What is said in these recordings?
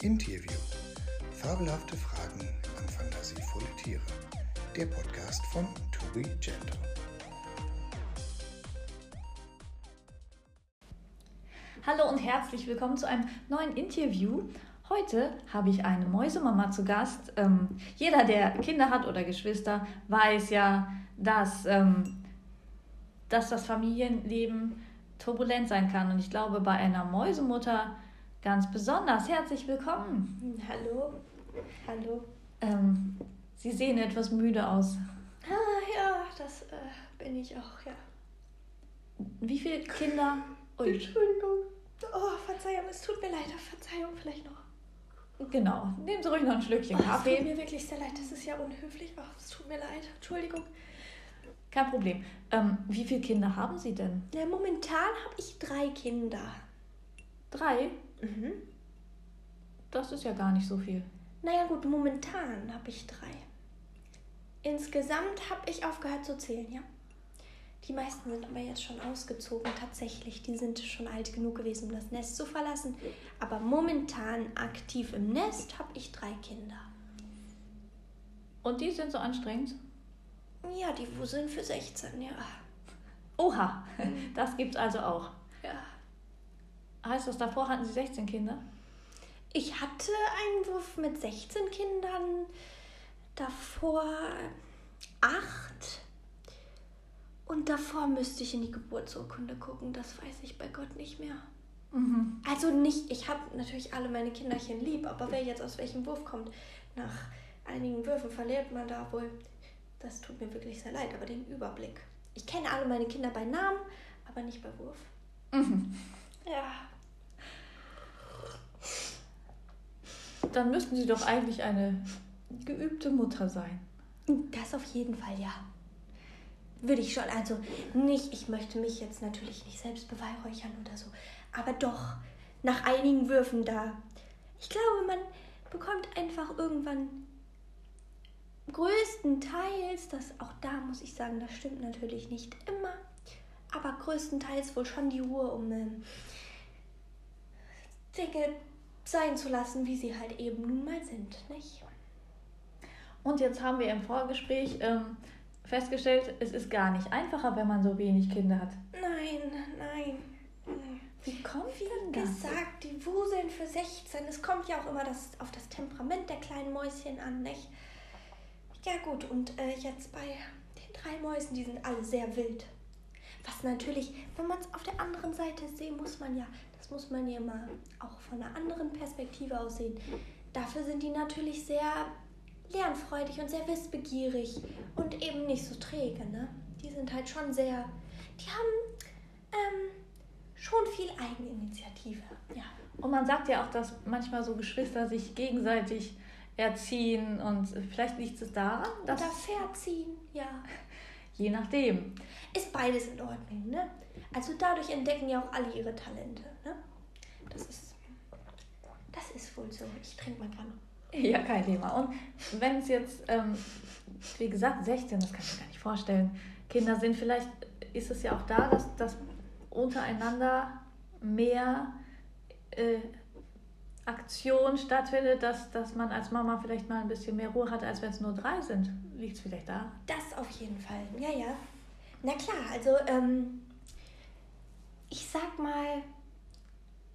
Interview. Fabelhafte Fragen an fantasievolle Tiere. Der Podcast von To Be Gentle. Hallo und herzlich willkommen zu einem neuen Interview. Heute habe ich eine Mäusemama zu Gast. Ähm, jeder, der Kinder hat oder Geschwister, weiß ja, dass, ähm, dass das Familienleben turbulent sein kann. Und ich glaube, bei einer Mäusemutter ganz besonders. Herzlich willkommen. Hallo. Hallo. Ähm, Sie sehen etwas müde aus. Ah, ja, das äh, bin ich auch, ja. Wie viele Kinder? Ui. Entschuldigung. Oh, Verzeihung, es tut mir leid. Verzeihung vielleicht noch. Genau. Nehmen Sie ruhig noch ein Schlückchen oh, Kaffee. Es tut mir wirklich sehr leid. Das ist ja unhöflich. Oh, es tut mir leid. Entschuldigung. Kein Problem. Ähm, wie viele Kinder haben Sie denn? Ja, momentan habe ich drei Kinder. Drei? Mhm. Das ist ja gar nicht so viel. Naja gut, momentan habe ich drei. Insgesamt habe ich aufgehört zu zählen, ja. Die meisten sind aber jetzt schon ausgezogen, tatsächlich. Die sind schon alt genug gewesen, um das Nest zu verlassen. Aber momentan aktiv im Nest habe ich drei Kinder. Und die sind so anstrengend? Ja, die wuseln für 16, ja. Oha, das gibt's also auch. Heißt das, davor hatten Sie 16 Kinder? Ich hatte einen Wurf mit 16 Kindern, davor acht. Und davor müsste ich in die Geburtsurkunde gucken, das weiß ich bei Gott nicht mehr. Mhm. Also nicht, ich habe natürlich alle meine Kinderchen lieb, aber wer jetzt aus welchem Wurf kommt, nach einigen Würfen verliert man da wohl, das tut mir wirklich sehr leid, aber den Überblick. Ich kenne alle meine Kinder bei Namen, aber nicht bei Wurf. Mhm. Ja. Dann müssten Sie doch eigentlich eine geübte Mutter sein. Das auf jeden Fall, ja. Würde ich schon. Also nicht, ich möchte mich jetzt natürlich nicht selbst beweihräuchern oder so. Aber doch, nach einigen Würfen da. Ich glaube, man bekommt einfach irgendwann größtenteils, das auch da muss ich sagen, das stimmt natürlich nicht immer, aber größtenteils wohl schon die Ruhe, um ähm, Dinge sein zu lassen, wie sie halt eben nun mal sind, nicht? Und jetzt haben wir im Vorgespräch ähm, festgestellt, es ist gar nicht einfacher, wenn man so wenig Kinder hat. Nein, nein. Wie kommt Wie denn das? gesagt, die wuseln für 16. Es kommt ja auch immer das, auf das Temperament der kleinen Mäuschen an, nicht? Ja gut, und äh, jetzt bei den drei Mäusen, die sind alle sehr wild. Was natürlich, wenn man es auf der anderen Seite sehen, muss man ja, das muss man ja mal auch von einer anderen Perspektive aus sehen. Dafür sind die natürlich sehr lernfreudig und sehr wissbegierig und eben nicht so träge, ne? Die sind halt schon sehr, die haben ähm, schon viel Eigeninitiative, ja. Und man sagt ja auch, dass manchmal so Geschwister sich gegenseitig erziehen und vielleicht liegt es daran, dass Oder verziehen, ja. Je nachdem. Ist beides in Ordnung, ne? Also dadurch entdecken ja auch alle ihre Talente, ne? Das ist, das ist wohl so. Ich trinke mal gerade. Ja, kein Thema. Und wenn es jetzt, ähm, wie gesagt, 16, das kann ich mir gar nicht vorstellen, Kinder sind, vielleicht ist es ja auch da, dass, dass untereinander mehr äh, Aktion stattfindet, dass, dass man als Mama vielleicht mal ein bisschen mehr Ruhe hat, als wenn es nur drei sind. Liegt es vielleicht da? Das auf jeden Fall, ja, ja. Na klar, also ähm, ich sag mal,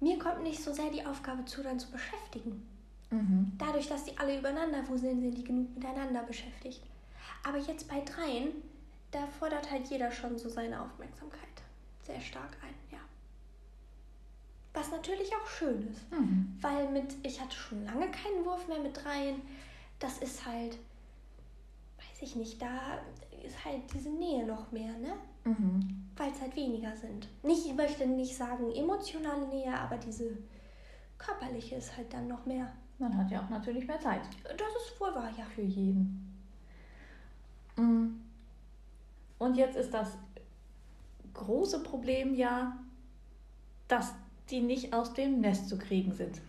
mir kommt nicht so sehr die Aufgabe zu, dann zu beschäftigen. Mhm. Dadurch, dass die alle übereinander wuseln, sind die genug miteinander beschäftigt. Aber jetzt bei dreien, da fordert halt jeder schon so seine Aufmerksamkeit sehr stark ein, ja. Was natürlich auch schön ist, Mhm. weil mit, ich hatte schon lange keinen Wurf mehr mit dreien. Das ist halt, weiß ich nicht, da ist halt diese Nähe noch mehr, ne? Mhm. Weil es halt weniger sind. Nicht, ich möchte nicht sagen emotionale Nähe, aber diese körperliche ist halt dann noch mehr. Man hat ja auch natürlich mehr Zeit Das ist wohl wahr, ja. für jeden. Mhm. Und jetzt ist das große Problem ja, dass die nicht aus dem Nest zu kriegen sind.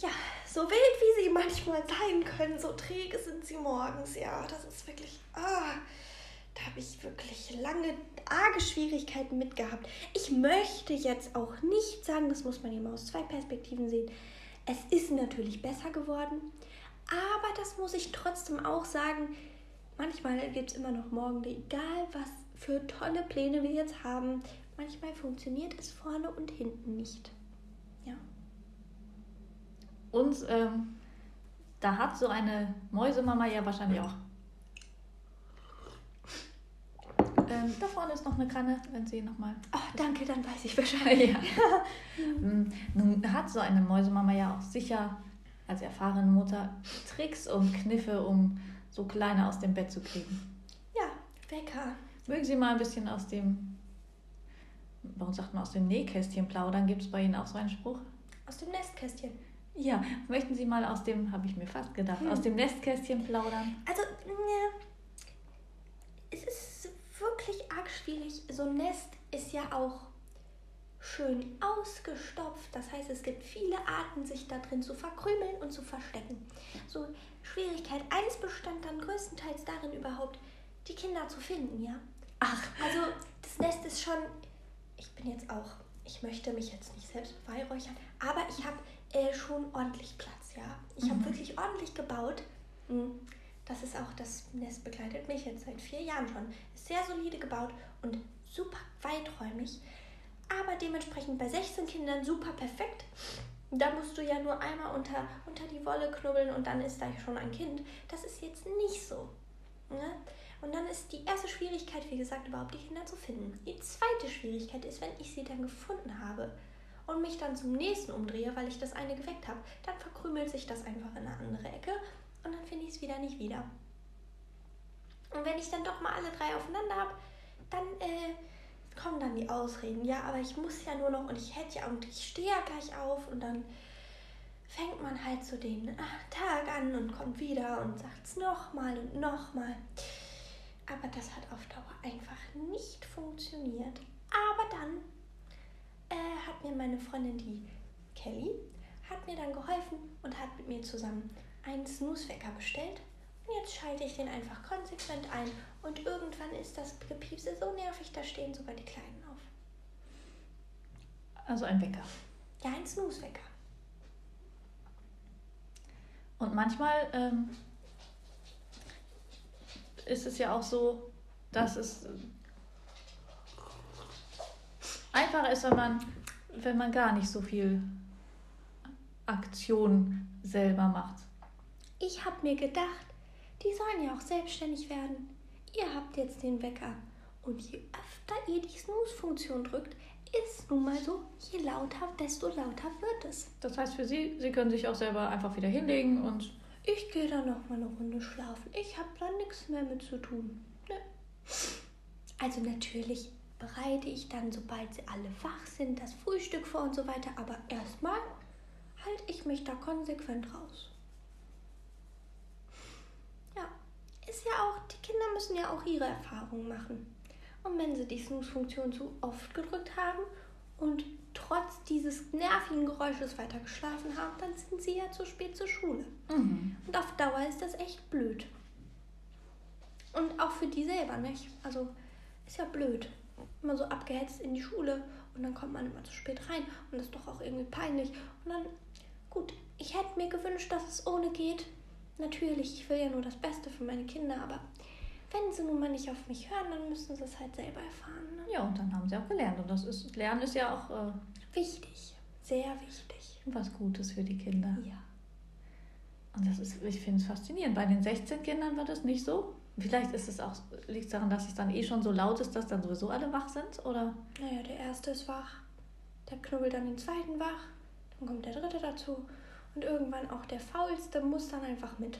Ja, so wild wie sie manchmal sein können, so träge sind sie morgens, ja. Das ist wirklich. Ah, da habe ich wirklich lange, arge Schwierigkeiten mit gehabt. Ich möchte jetzt auch nicht sagen, das muss man immer aus zwei Perspektiven sehen. Es ist natürlich besser geworden, aber das muss ich trotzdem auch sagen. Manchmal gibt es immer noch morgen, egal was für tolle Pläne wir jetzt haben. Manchmal funktioniert es vorne und hinten nicht. Und ähm, da hat so eine Mäusemama ja wahrscheinlich auch. Ähm, da vorne ist noch eine Kanne, wenn Sie nochmal. Oh, danke, dann weiß ich Bescheid. ja. Mm, Nun hat so eine Mäusemama ja auch sicher als erfahrene Mutter Tricks und Kniffe, um so Kleine aus dem Bett zu kriegen. Ja, Wecker. Mögen Sie mal ein bisschen aus dem, bei uns sagt man aus dem Nähkästchen plaudern? Gibt es bei Ihnen auch so einen Spruch? Aus dem Nestkästchen. Ja, möchten Sie mal aus dem, habe ich mir fast gedacht, Hm. aus dem Nestkästchen plaudern? Also, ja, es ist wirklich arg schwierig. So ein Nest ist ja auch schön ausgestopft. Das heißt, es gibt viele Arten, sich da drin zu verkrümeln und zu verstecken. So, Schwierigkeit 1 bestand dann größtenteils darin, überhaupt die Kinder zu finden, ja. Ach, Also, das Nest ist schon. Ich bin jetzt auch. Ich möchte mich jetzt nicht selbst beweihräuchern, aber ich habe äh, schon ordentlich Platz, ja. Ich habe Mhm. wirklich ordentlich gebaut. Mhm. Das ist auch, das Nest begleitet mich jetzt seit vier Jahren schon. Ist sehr solide gebaut und super weiträumig. Aber dementsprechend bei 16 Kindern super perfekt. Da musst du ja nur einmal unter, unter die Wolle knubbeln und dann ist da schon ein Kind. Das ist jetzt nicht so. Ne? Und dann ist die erste Schwierigkeit, wie gesagt, überhaupt die Kinder zu finden. Die zweite Schwierigkeit ist, wenn ich sie dann gefunden habe und mich dann zum nächsten umdrehe, weil ich das eine geweckt habe, dann verkrümelt sich das einfach in eine andere Ecke und dann finde ich es wieder nicht wieder. Und wenn ich dann doch mal alle drei aufeinander habe, dann äh, kommen dann die Ausreden. Ja, aber ich muss ja nur noch und ich hätte ja und ich stehe ja gleich auf und dann fängt man halt so den ah, Tag an und kommt wieder und sagt es nochmal und nochmal. Aber das hat auf Dauer einfach nicht funktioniert. Aber dann äh, hat mir meine Freundin, die Kelly, hat mir dann geholfen und hat mit mir zusammen einen Snooze-Wecker bestellt. Und jetzt schalte ich den einfach konsequent ein und irgendwann ist das Gepiepse so nervig, da stehen sogar die Kleinen auf. also ein Wecker. Ja, ein Snooze-Wecker. Und manchmal ähm, ist es ja auch so, dass es einfacher ist, wenn man, wenn man gar nicht so viel Aktion selber macht. Ich habe mir gedacht, die sollen ja auch selbstständig werden. Ihr habt jetzt den Wecker. Und je öfter ihr die Snooze-Funktion drückt, ist nun mal so, je lauter, desto lauter wird es. Das heißt für Sie, Sie können sich auch selber einfach wieder hinlegen und Ich gehe dann noch mal eine Runde schlafen. Ich habe da nichts mehr mit zu tun. Ne? Also natürlich bereite ich dann, sobald sie alle wach sind, das Frühstück vor und so weiter. Aber erstmal halte ich mich da konsequent raus. Ja, ist ja auch, die Kinder müssen ja auch ihre Erfahrungen machen. Und wenn sie die Snooze-Funktion zu oft gedrückt haben und trotz dieses nervigen Geräusches weiter geschlafen haben, dann sind sie ja zu spät zur Schule. mhm. Und auf Dauer ist das echt blöd. Und auch für die selber, nicht? Also ist ja blöd. Immer so abgehetzt in die Schule und dann kommt man immer zu spät rein und das ist doch auch irgendwie peinlich. Und dann, gut, ich hätte mir gewünscht, dass es ohne geht. Natürlich, ich will ja nur das Beste für meine Kinder, aber wenn sie nun mal nicht auf mich hören, dann müssen sie es halt selber erfahren. Ne? ja, und dann haben Sie auch gelernt. Und das ist, Lernen ist ja auch äh, Wichtig, sehr wichtig. was Gutes für die Kinder. Ja. Und das ist, ich finde es faszinierend. Bei den 16 Kindern war das nicht so. Vielleicht ist es auch, liegt es daran, dass es dann eh schon so laut ist, dass dann sowieso alle wach sind, oder? Naja, der erste ist wach, der knubbelt dann den zweiten wach, dann kommt der dritte dazu und irgendwann auch der faulste muss dann einfach mit.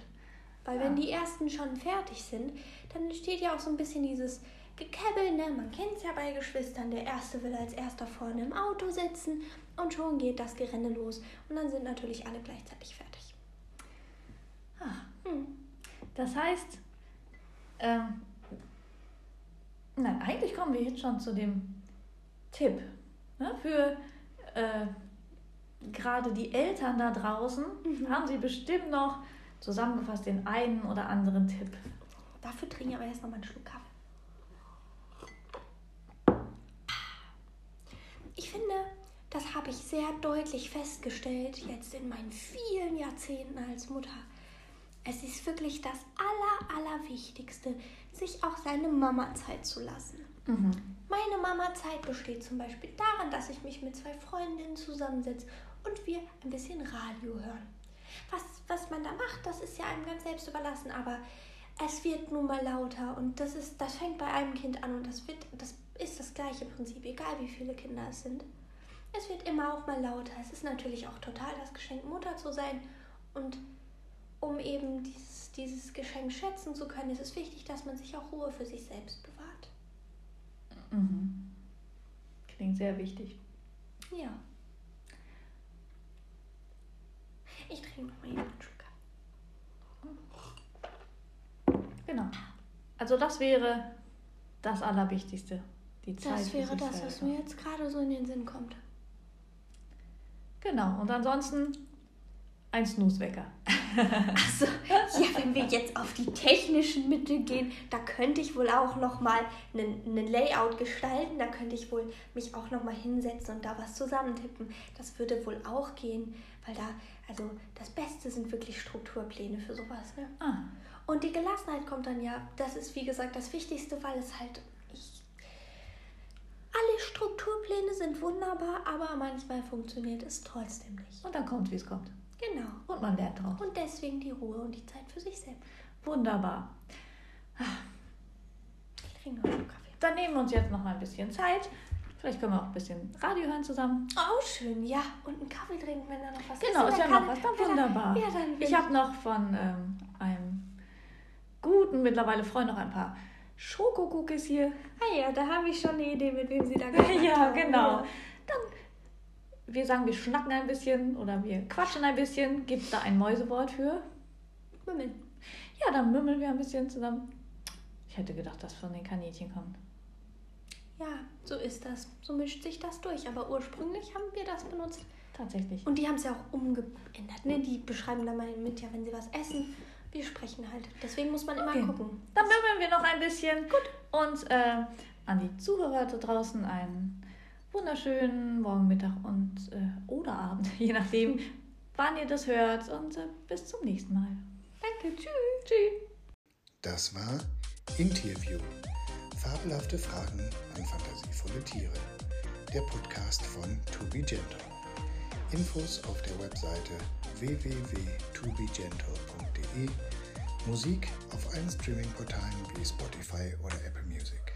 Weil wenn Ja. die ersten schon fertig sind, dann entsteht ja auch so ein bisschen dieses Gekäbbel, ne? Man kennt es ja bei Geschwistern, der erste will als erster vorne im Auto sitzen und schon geht das Gerenne los und dann sind natürlich alle gleichzeitig fertig. Ah, Hm. das heißt, ähm, nein, eigentlich kommen wir jetzt schon zu dem Tipp ne, für äh, gerade die Eltern da draußen. Mhm. Haben Sie bestimmt noch zusammengefasst den einen oder anderen Tipp. Dafür trinke ich aber erst noch mal einen Schluck Kaffee. Ich finde, das habe ich sehr deutlich festgestellt, jetzt in meinen vielen Jahrzehnten als Mutter. Es ist wirklich das Aller, Allerwichtigste, sich auch seine Mama-Zeit zu lassen. Mhm. Meine Mama-Zeit besteht zum Beispiel darin, dass ich mich mit zwei Freundinnen zusammensetze und wir ein bisschen Radio hören. Was, was man da macht, das ist ja einem ganz selbst überlassen, aber es wird nun mal lauter und das ist, das fängt bei einem Kind an und das wird, das ist das gleiche Prinzip, egal wie viele Kinder es sind. Es wird immer auch mal lauter. Es ist natürlich auch total das Geschenk, Mutter zu sein. Und um eben dieses, dieses Geschenk schätzen zu können, ist es wichtig, dass man sich auch Ruhe für sich selbst bewahrt. Mhm. Klingt sehr wichtig. Ja. Ich trinke noch mal eben einen Schluck. Genau. Also das wäre das Allerwichtigste. Die Zeit Das wäre das, was mir jetzt gerade so in den Sinn kommt. Genau. Und ansonsten ein Snoozewecker. Also, ja, wenn wir jetzt auf die technischen Mittel gehen, da könnte ich wohl auch noch mal einen einen Layout gestalten. Da könnte ich wohl mich auch noch mal hinsetzen und da was zusammentippen. Das würde wohl auch gehen, weil da, also das Beste sind wirklich Strukturpläne für sowas. Ne? Ah, Und die Gelassenheit kommt dann ja, das ist wie gesagt das Wichtigste, weil es halt, ich, alle Strukturpläne sind wunderbar, aber manchmal funktioniert es trotzdem nicht. und dann kommt, wie es kommt. Genau. Und man lernt drauf. Und deswegen die Ruhe und die Zeit für sich selbst. Wunderbar. Ich trinke noch einen Kaffee. Dann nehmen wir uns jetzt noch mal ein bisschen Zeit. Vielleicht können wir auch ein bisschen Radio hören zusammen. Oh, schön, ja. Und einen Kaffee trinken, wenn da noch was Genau, ist. ist ja noch was. Dann wunderbar. Ja, dann Ich habe noch von ähm, einem guten, mittlerweile Freund noch ein paar Schokokookies hier. Ah ja, da habe ich schon eine Idee, mit wem Sie da gemacht ja, haben. genau. Dann, wir sagen, wir schnacken ein bisschen oder wir quatschen ein bisschen. Gibt es da ein Mäusewort für? Mümmeln. Ja, dann mümmeln wir ein bisschen zusammen. Ich hätte gedacht, dass von den Kaninchen kommt. So ist das. So mischt sich das durch. Aber ursprünglich haben wir das benutzt. Tatsächlich. Und die haben es ja auch umgeändert. Ne? Die beschreiben da mal mit, ja, wenn sie was essen. Wir sprechen halt. Deswegen muss man immer Okay. gucken. Dann mümmeln wir noch ein bisschen. Gut. Und äh, an die Zuhörer da draußen einen wunderschönen Morgen, Mittag und äh, oder Abend, je nachdem, wann ihr das hört. Und äh, bis zum nächsten Mal. Danke, tschüss. Tschüss. Das war Interview. Fabelhafte Fragen an fantasievolle Tiere. Der Podcast von To Be Gentle. Infos auf der Webseite www.tobegentle.de. Musik auf allen Streaming-Portalen wie Spotify oder Apple Music.